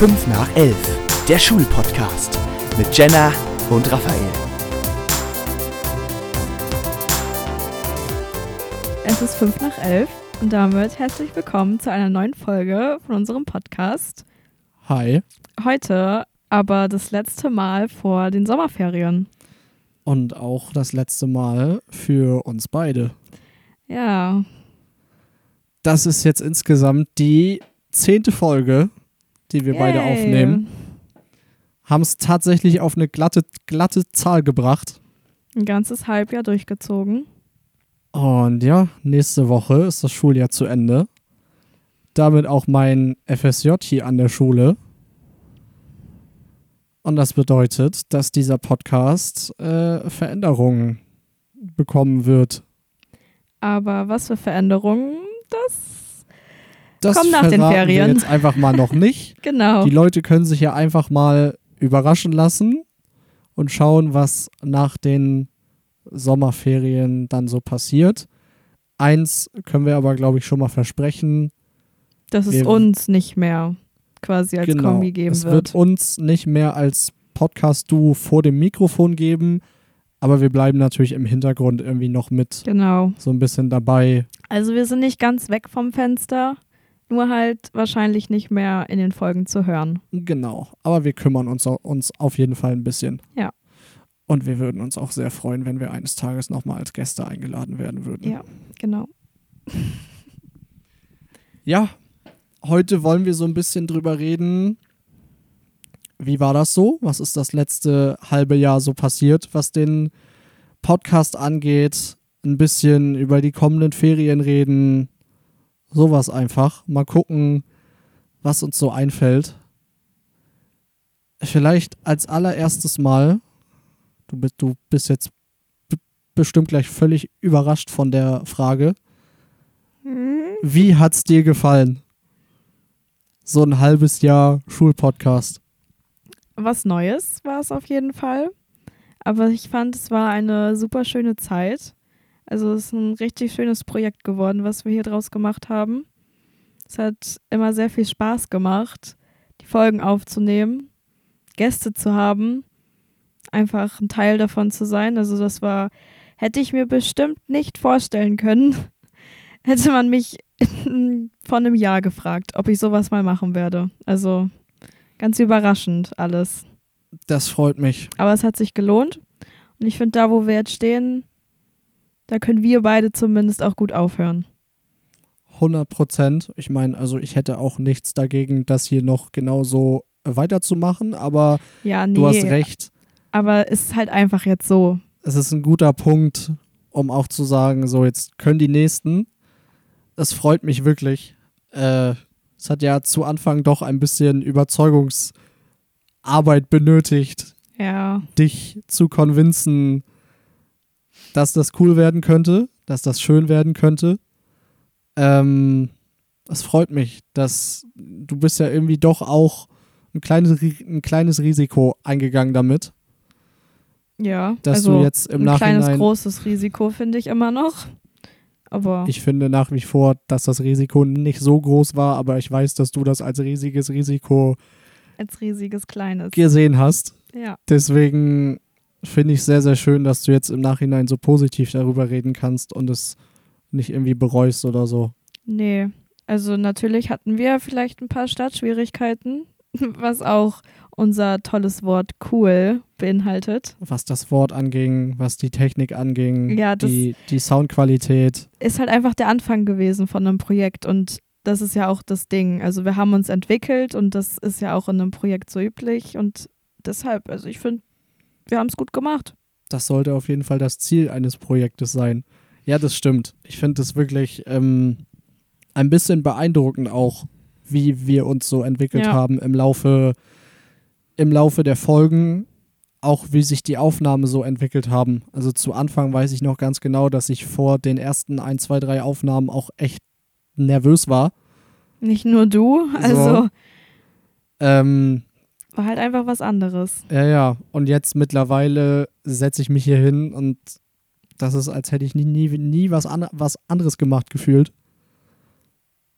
5 nach 11, der Schulpodcast mit Jenna und Raphael. Es ist 5 nach 11 und damit herzlich willkommen zu einer neuen Folge von unserem Podcast. Hi. Heute aber das letzte Mal vor den Sommerferien. Und auch das letzte Mal für uns beide. Ja. Das ist jetzt insgesamt die zehnte Folge, die wir Yay. beide aufnehmen. Haben es tatsächlich auf eine glatte, glatte Zahl gebracht. Ein ganzes Halbjahr durchgezogen. Und ja, nächste Woche ist das Schuljahr zu Ende. Damit auch mein FSJ hier an der Schule. Und das bedeutet, dass dieser Podcast äh, Veränderungen bekommen wird. Aber was für Veränderungen? Das. Das Kommt nach den Ferien. Wir jetzt einfach mal noch nicht. Genau. Die Leute können sich ja einfach mal überraschen lassen und schauen, was nach den Sommerferien dann so passiert. Eins können wir aber, glaube ich, schon mal versprechen. Dass es uns nicht mehr quasi als genau, Kombi geben es wird. wird uns nicht mehr als Podcast-Duo vor dem Mikrofon geben, aber wir bleiben natürlich im Hintergrund irgendwie noch mit Genau. so ein bisschen dabei. Also wir sind nicht ganz weg vom Fenster, nur halt wahrscheinlich nicht mehr in den Folgen zu hören. Genau, aber wir kümmern uns, uns auf jeden Fall ein bisschen. Ja. Und wir würden uns auch sehr freuen, wenn wir eines Tages nochmal als Gäste eingeladen werden würden. Ja, genau. Ja, heute wollen wir so ein bisschen drüber reden. Wie war das so? Was ist das letzte halbe Jahr so passiert, was den Podcast angeht? Ein bisschen über die kommenden Ferien reden. Sowas einfach. Mal gucken, was uns so einfällt. Vielleicht als allererstes Mal, du bist, du bist jetzt bestimmt gleich völlig überrascht von der Frage. Wie hat's dir gefallen? So ein halbes Jahr Schulpodcast. Was Neues war es auf jeden Fall. Aber ich fand, es war eine super schöne Zeit. Also es ist ein richtig schönes Projekt geworden, was wir hier draus gemacht haben. Es hat immer sehr viel Spaß gemacht, die Folgen aufzunehmen, Gäste zu haben, einfach ein Teil davon zu sein. Also das war, hätte ich mir bestimmt nicht vorstellen können, hätte man mich vor einem Jahr gefragt, ob ich sowas mal machen werde. Also ganz überraschend alles. Das freut mich. Aber es hat sich gelohnt. Und ich finde, da, wo wir jetzt stehen, da können wir beide zumindest auch gut aufhören. 100 Prozent. Ich meine, also ich hätte auch nichts dagegen, das hier noch genauso weiterzumachen, aber Ja, nee. du hast recht. Aber es ist halt einfach jetzt so. Es ist ein guter Punkt, um auch zu sagen, so jetzt können die Nächsten. Es freut mich wirklich. Äh, es hat ja zu Anfang doch ein bisschen Überzeugungsarbeit benötigt, Ja. dich zu convincen, dass das cool werden könnte, dass das schön werden könnte. Ähm, es freut mich, dass du bist ja irgendwie doch auch ein kleines, ein kleines Risiko eingegangen damit, Ja. dass also du jetzt im ein kleines, Nachhinein. großes Risiko finde ich immer noch. Aber Ich finde nach wie vor, dass das Risiko nicht so groß war, aber ich weiß, dass du das als riesiges Risiko als riesiges kleines. gesehen hast. Ja. Deswegen finde ich sehr, sehr schön, dass du jetzt im Nachhinein so positiv darüber reden kannst und es nicht irgendwie bereust oder so. Nee. Also natürlich hatten wir vielleicht ein paar Startschwierigkeiten, was auch unser tolles Wort cool beinhaltet. Was das Wort anging, was die Technik anging, Ja, die, die Soundqualität. ist halt einfach der Anfang gewesen von einem Projekt und das ist ja auch das Ding. Also wir haben uns entwickelt und das ist ja auch in einem Projekt so üblich und deshalb, also ich finde, wir haben es gut gemacht. Das sollte auf jeden Fall das Ziel eines Projektes sein. Ja, das stimmt. Ich finde es wirklich ähm, ein bisschen beeindruckend auch, wie wir uns so entwickelt Ja. haben im Laufe, im Laufe der Folgen, auch wie sich die Aufnahmen so entwickelt haben. Also zu Anfang weiß ich noch ganz genau, dass ich vor den ersten ein, zwei, drei Aufnahmen auch echt nervös war. Nicht nur du, also Ähm, war halt einfach was anderes. Ja, ja. Und jetzt mittlerweile setze ich mich hier hin und das ist, als hätte ich nie, nie, nie was, an, was anderes gemacht gefühlt.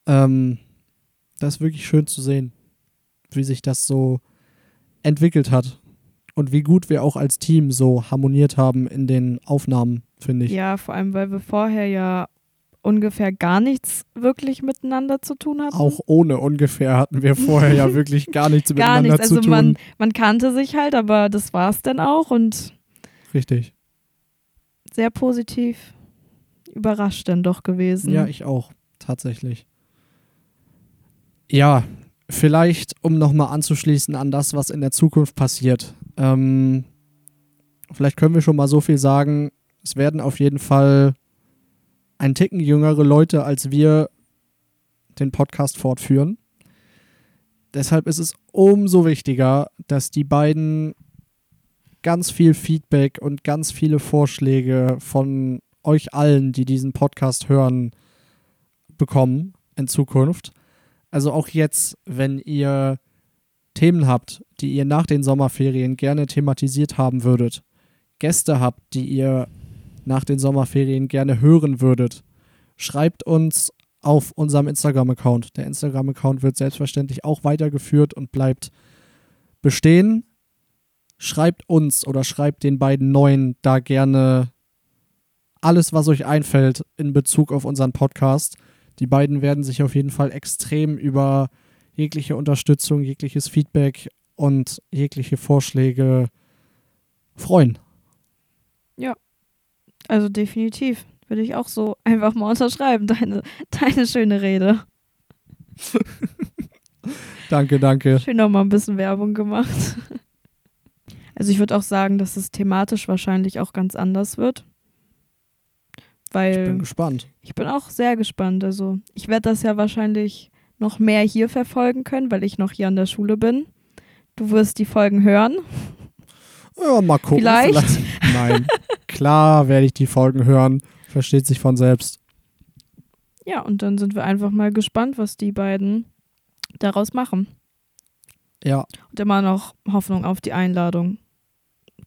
Ähm, das ist wirklich schön zu sehen, wie sich das so entwickelt hat. Und wie gut wir auch als Team so harmoniert haben in den Aufnahmen, finde ich. Ja, vor allem, weil wir vorher ja ungefähr gar nichts wirklich miteinander zu tun hatten. Auch ohne ungefähr hatten wir vorher ja wirklich gar nichts gar miteinander nichts. Also zu tun. man, man kannte sich halt, aber das war es dann auch und Richtig. sehr positiv überrascht dann doch gewesen. Ja, ich auch, tatsächlich. Ja, vielleicht, um nochmal anzuschließen an das, was in der Zukunft passiert. Ähm, vielleicht können wir schon mal so viel sagen. Es werden auf jeden Fall ein Ticken jüngere Leute als wir den Podcast fortführen. Deshalb ist es umso wichtiger, dass die beiden ganz viel Feedback und ganz viele Vorschläge von euch allen, die diesen Podcast hören, bekommen in Zukunft. Also auch jetzt, wenn ihr Themen habt, die ihr nach den Sommerferien gerne thematisiert haben würdet, Gäste habt, die ihr nach den Sommerferien gerne hören würdet, schreibt uns auf unserem Instagram-Account. Der Instagram-Account wird selbstverständlich auch weitergeführt und bleibt bestehen. Schreibt uns oder schreibt den beiden Neuen da gerne alles, was euch einfällt in Bezug auf unseren Podcast. Die beiden werden sich auf jeden Fall extrem über jegliche Unterstützung, jegliches Feedback und jegliche Vorschläge freuen. Also definitiv. Würde ich auch so einfach mal unterschreiben, deine, deine schöne Rede. Danke, danke. Schön nochmal ein bisschen Werbung gemacht. Also ich würde auch sagen, dass es thematisch wahrscheinlich auch ganz anders wird. Ich Weil bin gespannt. ich bin auch sehr gespannt. Also ich werde das ja wahrscheinlich noch mehr hier verfolgen können, weil ich noch hier an der Schule bin. Du wirst die Folgen hören. Ja, mal gucken. Vielleicht. Nein. Klar werde ich die Folgen hören. Versteht sich von selbst. Ja, und dann sind wir einfach mal gespannt, was die beiden daraus machen. Ja, Und immer noch Hoffnung auf die Einladung.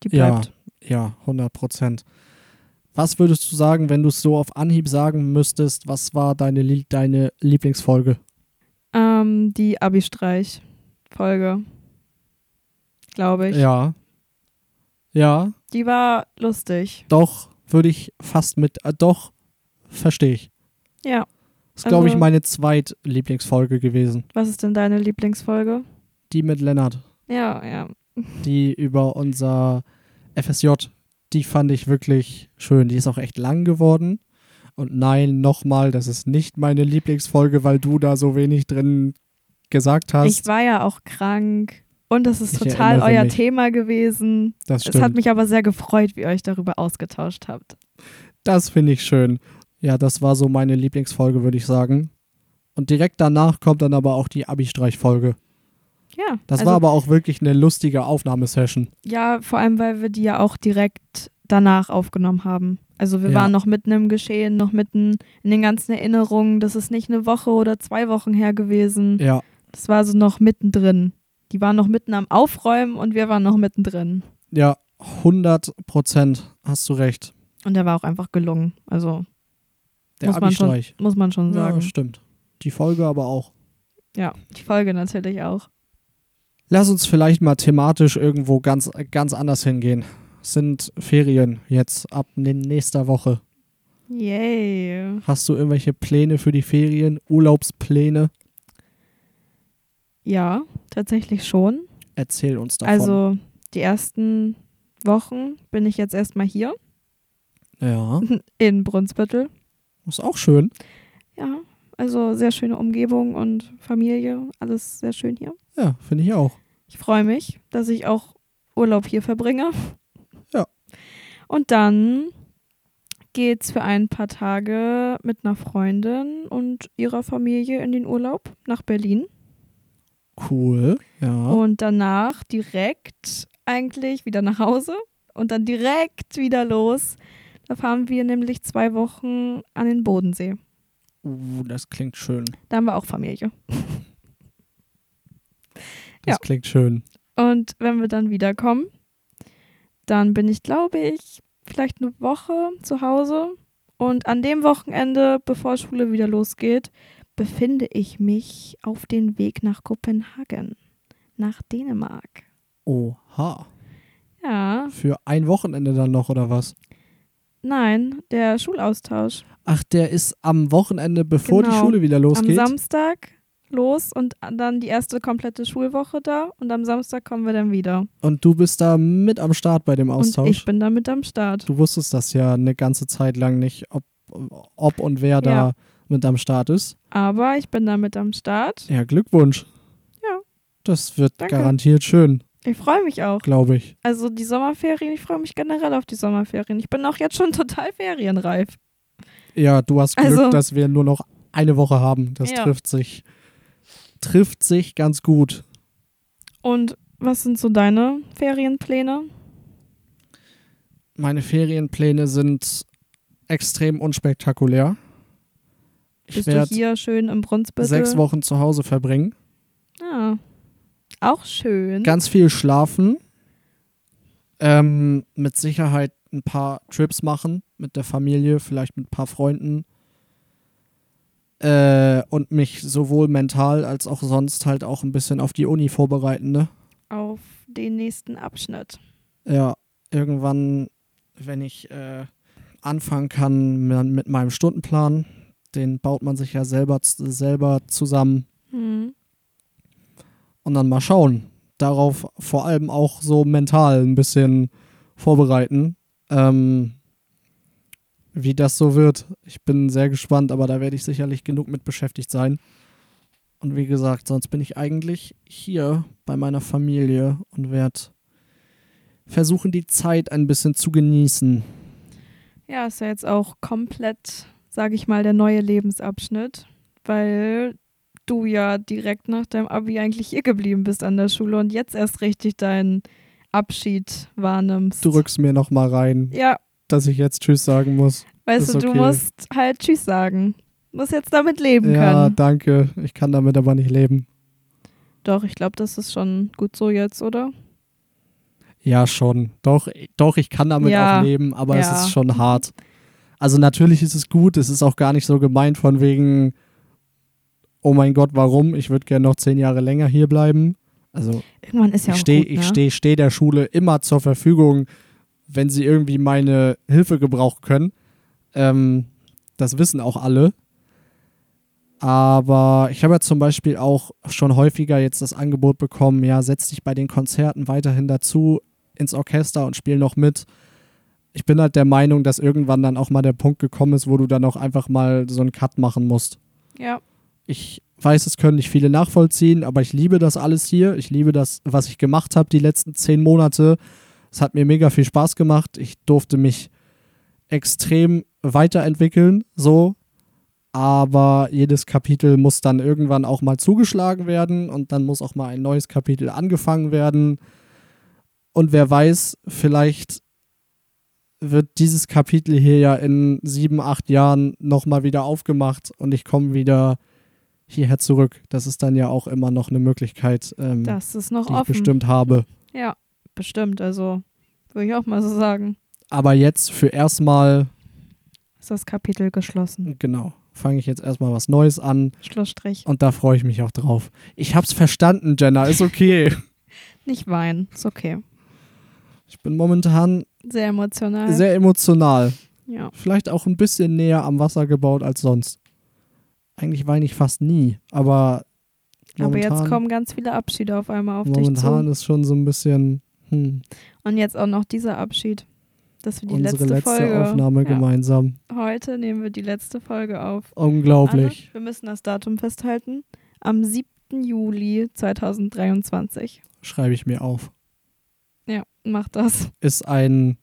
Die Ja. bleibt. ja, 100 Prozent. Was würdest du sagen, wenn du es so auf Anhieb sagen müsstest? Was war deine, deine Lieblingsfolge? Ähm, die Abi-Streich-Folge. Glaube ich. Ja. Ja, Die war lustig. doch, würde ich fast mit. Äh, doch, verstehe ich. Ja. Ist, glaube ich, Also- meine zweitlieblingsfolge gewesen. Was ist denn deine Lieblingsfolge? Die mit Lennart. Ja, ja. Die über unser FSJ. Die fand ich wirklich schön. Die ist auch echt lang geworden. Und nein, nochmal, das ist nicht meine Lieblingsfolge, weil du da so wenig drin gesagt hast. Ich war ja auch krank. Und es ist Ich total euer mich. Thema gewesen. das Es stimmt. hat mich aber sehr gefreut, wie ihr euch darüber ausgetauscht habt. Das finde ich schön. Ja, das war so meine Lieblingsfolge, würde ich sagen. Und direkt danach kommt dann aber auch die Abi-Streich-Folge. Ja. Das also, war aber auch wirklich eine lustige Aufnahmesession. Ja, vor allem, weil wir die ja auch direkt danach aufgenommen haben. Also wir Ja. waren noch mitten im Geschehen, noch mitten in den ganzen Erinnerungen. Das ist nicht eine Woche oder zwei Wochen her gewesen. Ja, Das war so noch mittendrin. Die waren noch mitten am Aufräumen und wir waren noch mittendrin. ja, 100 Prozent hast du recht. Und der war auch einfach gelungen. Also Der Muss man schon muss man schon Ja, sagen. stimmt. Die Folge aber auch. Ja, die Folge natürlich auch. Lass uns vielleicht mal thematisch irgendwo ganz, ganz anders hingehen. Es sind Ferien jetzt ab nächster Woche. Yay. Hast du irgendwelche Pläne für die Ferien? Urlaubspläne? Ja, tatsächlich schon. Erzähl uns davon. Also die ersten Wochen bin ich jetzt erstmal hier ja, in Brunsbüttel. ist auch schön. Ja, also sehr schöne Umgebung und Familie, alles sehr schön hier. Ja, finde ich auch. Ich freue mich, dass ich auch Urlaub hier verbringe. Ja. Und dann geht's für ein paar Tage mit einer Freundin und ihrer Familie in den Urlaub nach Berlin. Cool. Ja. Und danach direkt eigentlich wieder nach Hause und dann direkt wieder los. Da fahren wir nämlich zwei Wochen an den Bodensee. Uh, das klingt schön. Da haben wir auch Familie. Das Ja. klingt schön. Und wenn wir dann wiederkommen, dann bin ich, glaube ich, vielleicht eine Woche zu Hause. Und an dem Wochenende, bevor Schule wieder losgeht, befinde ich mich auf dem Weg nach Kopenhagen. nach Dänemark. Oha. Ja, Für ein Wochenende dann noch oder was? nein, der Schulaustausch. Ach, der ist am Wochenende, bevor die Genau. Schule wieder Am losgeht. Samstag los und dann die erste komplette Schulwoche da und am Samstag kommen wir dann wieder. Und du bist da mit am Start bei dem Austausch. Und ich bin da mit am Start. Du wusstest das ja eine ganze Zeit lang nicht, ob, ob und wer da Ja. Mit am Start ist. Aber ich bin da mit am Start. Ja, Glückwunsch. Ja. Das wird Danke. garantiert schön, Ich freue mich auch. glaube ich. Also die Sommerferien, ich freue mich generell auf die Sommerferien. Ich bin auch jetzt schon total ferienreif. Ja, du hast Glück, Also- dass wir nur noch eine Woche haben. Das Ja. trifft sich trifft sich ganz gut. Und was sind so deine Ferienpläne? Meine Ferienpläne sind extrem unspektakulär. Ich Bist du hier schön im Brunsbüttel? sechs Wochen zu Hause verbringen. Ah, auch schön. Ganz viel schlafen. Ähm, mit Sicherheit ein paar Trips machen mit der Familie, vielleicht mit ein paar Freunden. Äh, und mich sowohl mental als auch sonst halt auch ein bisschen auf die Uni vorbereiten, ne? auf den nächsten Abschnitt. Ja, irgendwann, wenn ich äh, anfangen kann mit meinem Stundenplan, den baut man sich ja selber, selber zusammen Hm. und dann mal schauen. Darauf vor allem auch so mental ein bisschen vorbereiten, ähm, wie das so wird. Ich bin sehr gespannt, aber da werde ich sicherlich genug mit beschäftigt sein. Und wie gesagt, sonst bin ich eigentlich hier bei meiner Familie und werde versuchen, die Zeit ein bisschen zu genießen. Ja, ist ja jetzt auch komplett, sage ich mal, der neue Lebensabschnitt, weil du ja direkt nach deinem Abi eigentlich hier geblieben bist an der Schule und jetzt erst richtig deinen Abschied wahrnimmst. Du rückst mir noch mal rein, Ja, dass ich jetzt Tschüss sagen muss. weißt du, du okay. musst halt Tschüss sagen. Musst jetzt damit leben Ja, können. danke. Ich kann damit aber nicht leben. Doch, ich glaube, das ist schon gut so jetzt, oder? Ja, schon. Doch, doch, ich kann damit Ja, auch leben, aber es ja. ist schon hart. Also natürlich ist es gut, es ist auch gar nicht so gemeint von wegen, oh mein Gott, warum? Ich würde gerne noch zehn Jahre länger hier bleiben. Also Irgendwann ist ja ich auch stehe ne? ich steh, steh der Schule immer zur Verfügung, wenn sie irgendwie meine Hilfe gebrauchen können. Ähm, das wissen auch alle. Aber ich habe ja zum Beispiel auch schon häufiger jetzt das Angebot bekommen, ja, setz dich bei den Konzerten weiterhin dazu ins Orchester und spiel noch mit. Ich bin halt der Meinung, dass irgendwann dann auch mal der Punkt gekommen ist, wo du dann auch einfach mal so einen Cut machen musst. Ja, Ich weiß, es können nicht viele nachvollziehen, aber ich liebe das alles hier. Ich liebe das, was ich gemacht habe die letzten zehn Monate. Es hat mir mega viel Spaß gemacht. Ich durfte mich extrem weiterentwickeln, so. Aber jedes Kapitel muss dann irgendwann auch mal zugeschlagen werden und dann muss auch mal ein neues Kapitel angefangen werden. Und wer weiß, vielleicht wird dieses Kapitel hier ja in sieben, acht Jahren nochmal wieder aufgemacht und ich komme wieder hierher zurück. Das ist dann ja auch immer noch eine Möglichkeit, ähm, das ist noch die ich offen. bestimmt habe. Ja, bestimmt. Also würde ich auch mal so sagen. Aber jetzt für erstmal, Ist das Kapitel geschlossen. genau, fange ich jetzt erstmal was Neues an Schlussstrich. und da freue ich mich auch drauf. Ich hab's verstanden, Jenna, ist okay. Nicht weinen. Ist okay. Ich bin momentan Sehr emotional. sehr emotional. ja. Vielleicht auch ein bisschen näher am Wasser gebaut als sonst. Eigentlich weine ich fast nie, aber Aber momentan, jetzt kommen ganz viele Abschiede auf einmal auf dich momentan zu. ist schon so ein bisschen hm, Und jetzt auch noch dieser Abschied. Dass wir die unsere letzte, letzte Folge. Aufnahme ja. gemeinsam. Heute nehmen wir die letzte Folge auf. Unglaublich. Anne, wir müssen das Datum festhalten. Am 7. Juli 2023. Schreibe ich mir auf. Ja, mach das. Ist ein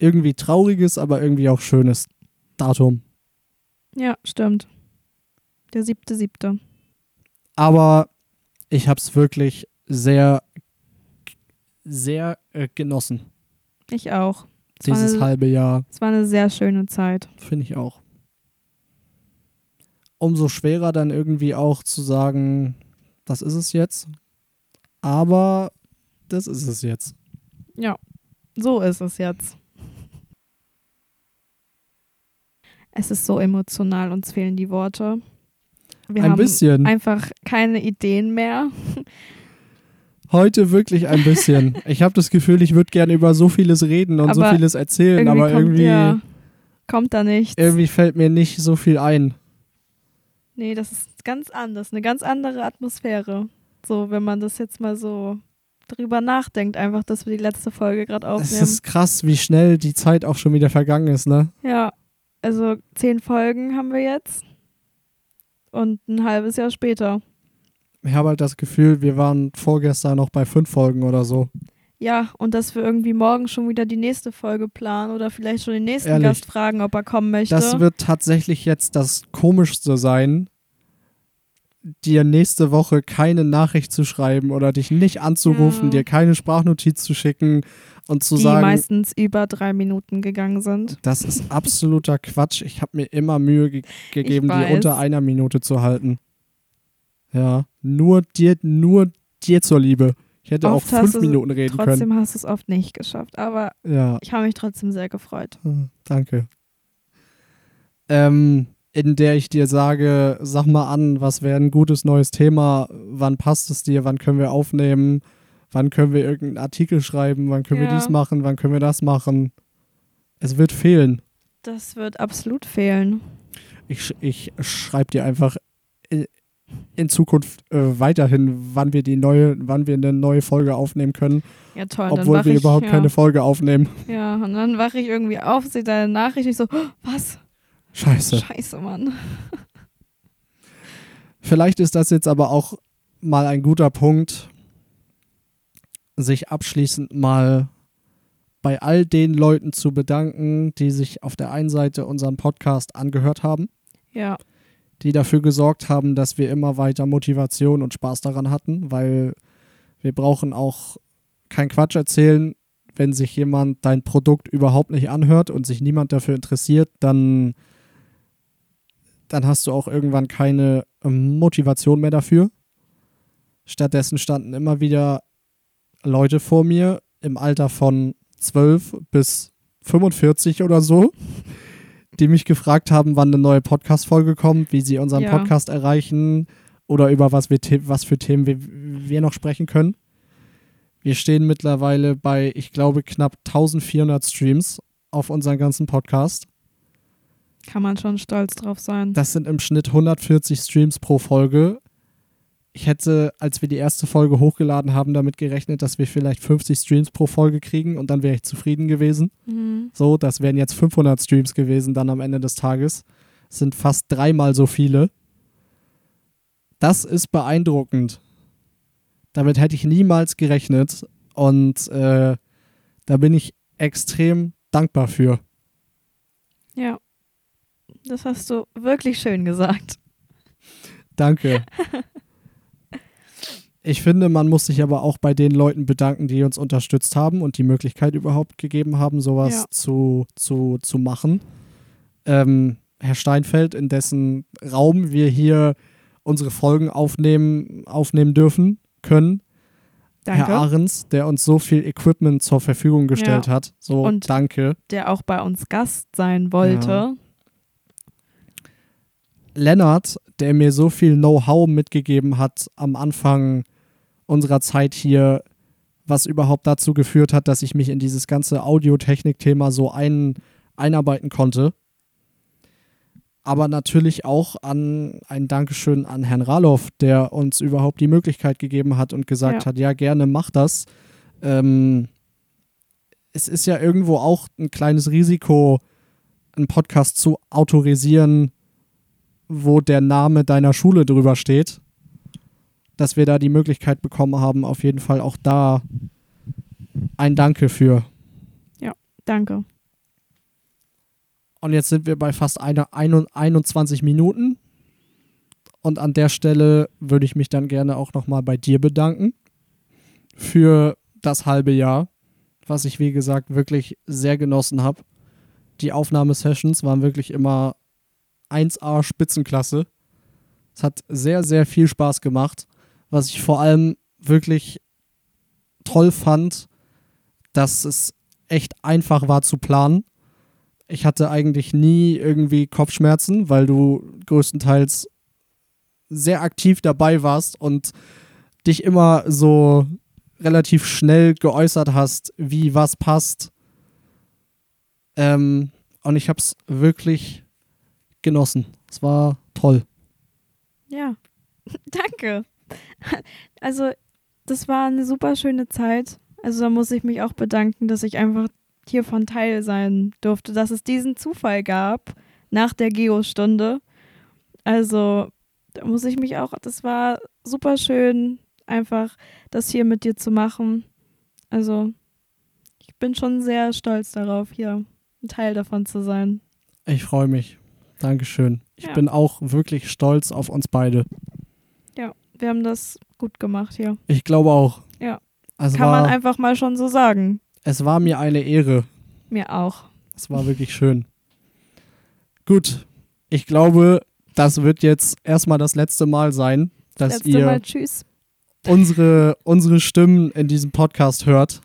irgendwie trauriges, aber irgendwie auch schönes Datum. Ja, stimmt. Der siebte, siebte. Aber ich habe es wirklich sehr, sehr äh, genossen. Ich auch. Es Dieses eine- halbe Jahr, Es war eine sehr schöne Zeit. finde ich auch. Umso schwerer dann irgendwie auch zu sagen, das ist es jetzt. Aber das ist es jetzt. Ja, so ist es jetzt. Es ist so emotional, uns fehlen die Worte. Wir Ein haben bisschen. einfach keine Ideen mehr. Heute wirklich ein bisschen. Ich habe das Gefühl, ich würde gerne über so vieles reden und so Aber vieles erzählen, irgendwie aber kommt, irgendwie, ja, kommt da nichts. irgendwie fällt mir nicht so viel ein. Nee, das ist ganz anders, eine ganz andere Atmosphäre. So, wenn man das jetzt mal so drüber nachdenkt, einfach, dass wir die letzte Folge gerade Es aufnehmen. ist krass, wie schnell die Zeit auch schon wieder vergangen ist, ne? Ja, also zehn Folgen haben wir jetzt und ein halbes Jahr später. Ich habe halt das Gefühl, wir waren vorgestern noch bei fünf Folgen oder so. Ja, und dass wir irgendwie morgen schon wieder die nächste Folge planen oder vielleicht schon den nächsten Ehrlich. Gast fragen, ob er kommen möchte. Das wird tatsächlich jetzt das Komischste sein, dir nächste Woche keine Nachricht zu schreiben oder dich nicht anzurufen, Ja. dir keine Sprachnotiz zu schicken und zu die sagen, meistens über drei Minuten gegangen sind. das ist absoluter Quatsch. Ich habe mir immer Mühe ge gegeben, die unter einer Minute zu halten. Ja, nur dir, nur dir zur Liebe. Ich hätte Oft auch fünf Minuten reden können. Trotzdem hast du es oft nicht geschafft, aber Ja, ich habe mich trotzdem sehr gefreut. hm, danke. Ähm, in der ich dir sage, sag mal an, was wäre ein gutes neues Thema, wann passt es dir, wann können wir aufnehmen, wann können wir irgendeinen Artikel schreiben, wann können wir Ja. dies machen, wann können wir das machen. Es wird fehlen. Das wird absolut fehlen. Ich, ich schreibe dir einfach i- in Zukunft äh, weiterhin, wann wir die neue, wann wir eine neue Folge aufnehmen können, Ja, toll. obwohl wir ich, überhaupt ja, keine Folge aufnehmen. Ja, und dann wache ich irgendwie auf, sehe deine Nachricht, ich so, "Oh, was? Scheiße. Scheiße, Mann. Vielleicht ist das jetzt aber auch mal ein guter Punkt, sich abschließend mal bei all den Leuten zu bedanken, die sich auf der einen Seite unseren Podcast angehört haben, Ja, die dafür gesorgt haben, dass wir immer weiter Motivation und Spaß daran hatten, weil wir brauchen auch kein Quatsch erzählen. Wenn sich jemand dein Produkt überhaupt nicht anhört und sich niemand dafür interessiert, dann, dann hast du auch irgendwann keine ähm, Motivation mehr dafür. Stattdessen standen immer wieder Leute vor mir im Alter von 12 bis 45 oder so, die mich gefragt haben, wann eine neue Podcast-Folge kommt, wie sie unseren Ja. Podcast erreichen oder über was, wir, was für Themen wir, wir noch sprechen können. Wir stehen mittlerweile bei, ich glaube, knapp 1400 Streams auf unseren ganzen Podcast. Kann man schon stolz drauf sein. Das sind im Schnitt 140 Streams pro Folge. Ich hätte, als wir die erste Folge hochgeladen haben, damit gerechnet, dass wir vielleicht 50 Streams pro Folge kriegen und dann wäre ich zufrieden gewesen. Mhm. So, das wären jetzt 500 Streams gewesen dann am Ende des Tages. Das sind fast dreimal so viele. Das ist beeindruckend. Damit hätte ich niemals gerechnet und äh, da bin ich extrem dankbar für. Ja. Das hast du wirklich schön gesagt. Danke. Ich finde, man muss sich aber auch bei den Leuten bedanken, die uns unterstützt haben und die Möglichkeit überhaupt gegeben haben, sowas Ja. zu, zu, zu machen. Ähm, Herr Steinfeld, in dessen Raum wir hier unsere Folgen aufnehmen, aufnehmen dürfen, können. Danke. Herr Ahrens, der uns so viel Equipment zur Verfügung gestellt hat. So, Und- danke. Der auch bei uns Gast sein wollte. Ja. Lennart, der mir so viel Know-how mitgegeben hat am Anfang unserer Zeit hier, was überhaupt dazu geführt hat, dass ich mich in dieses ganze Audiotechnik-Thema so ein, einarbeiten konnte. Aber natürlich auch an ein Dankeschön an Herrn Raloff, der uns überhaupt die Möglichkeit gegeben hat und gesagt Ja. hat, ja, gerne mach das. Ähm, es ist ja irgendwo auch ein kleines Risiko, einen Podcast zu autorisieren, wo der Name deiner Schule drüber steht, dass wir da die Möglichkeit bekommen haben, auf jeden Fall auch da ein Danke für. Danke. Und jetzt sind wir bei fast einer, ein, 21 Minuten. Und an der Stelle würde ich mich dann gerne auch nochmal bei dir bedanken für das halbe Jahr, was ich, wie gesagt, wirklich sehr genossen habe. Die Aufnahmesessions waren wirklich immer 1A Spitzenklasse. Es hat sehr, sehr viel Spaß gemacht. Was ich vor allem wirklich toll fand, dass es echt einfach war zu planen. Ich hatte eigentlich nie irgendwie Kopfschmerzen, weil du größtenteils sehr aktiv dabei warst und dich immer so relativ schnell geäußert hast, wie was passt. Ähm, und ich habe es wirklich genossen. Es war toll. Ja, danke. Also, das war eine super schöne Zeit. Also, da muss ich mich auch bedanken, dass ich einfach hiervon Teil sein durfte, dass es diesen Zufall gab nach der Geo-Stunde. Also, da muss ich mich auch, das war super schön, einfach das hier mit dir zu machen. Also, ich bin schon sehr stolz darauf, hier ein Teil davon zu sein. Ich freue mich. Dankeschön. Ich Ja. bin auch wirklich stolz auf uns beide. Ja, wir haben das gut gemacht hier. Ich glaube auch. Ja. Es Kann man war, einfach mal schon so sagen. es war mir eine Ehre. Mir auch. Es war wirklich schön. Gut. Ich glaube, das wird jetzt erstmal das letzte Mal sein, dass Letzte ihr Mal unsere, unsere Stimmen in diesem Podcast hört.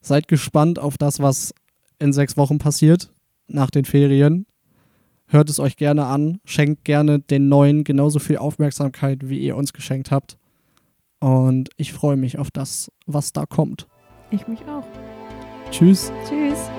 Seid gespannt auf das, was in sechs Wochen passiert, nach den Ferien. Hört es euch gerne an. Schenkt gerne den Neuen genauso viel Aufmerksamkeit, wie ihr uns geschenkt habt. Und ich freue mich auf das, was da kommt. Ich mich auch. Tschüss. Tschüss.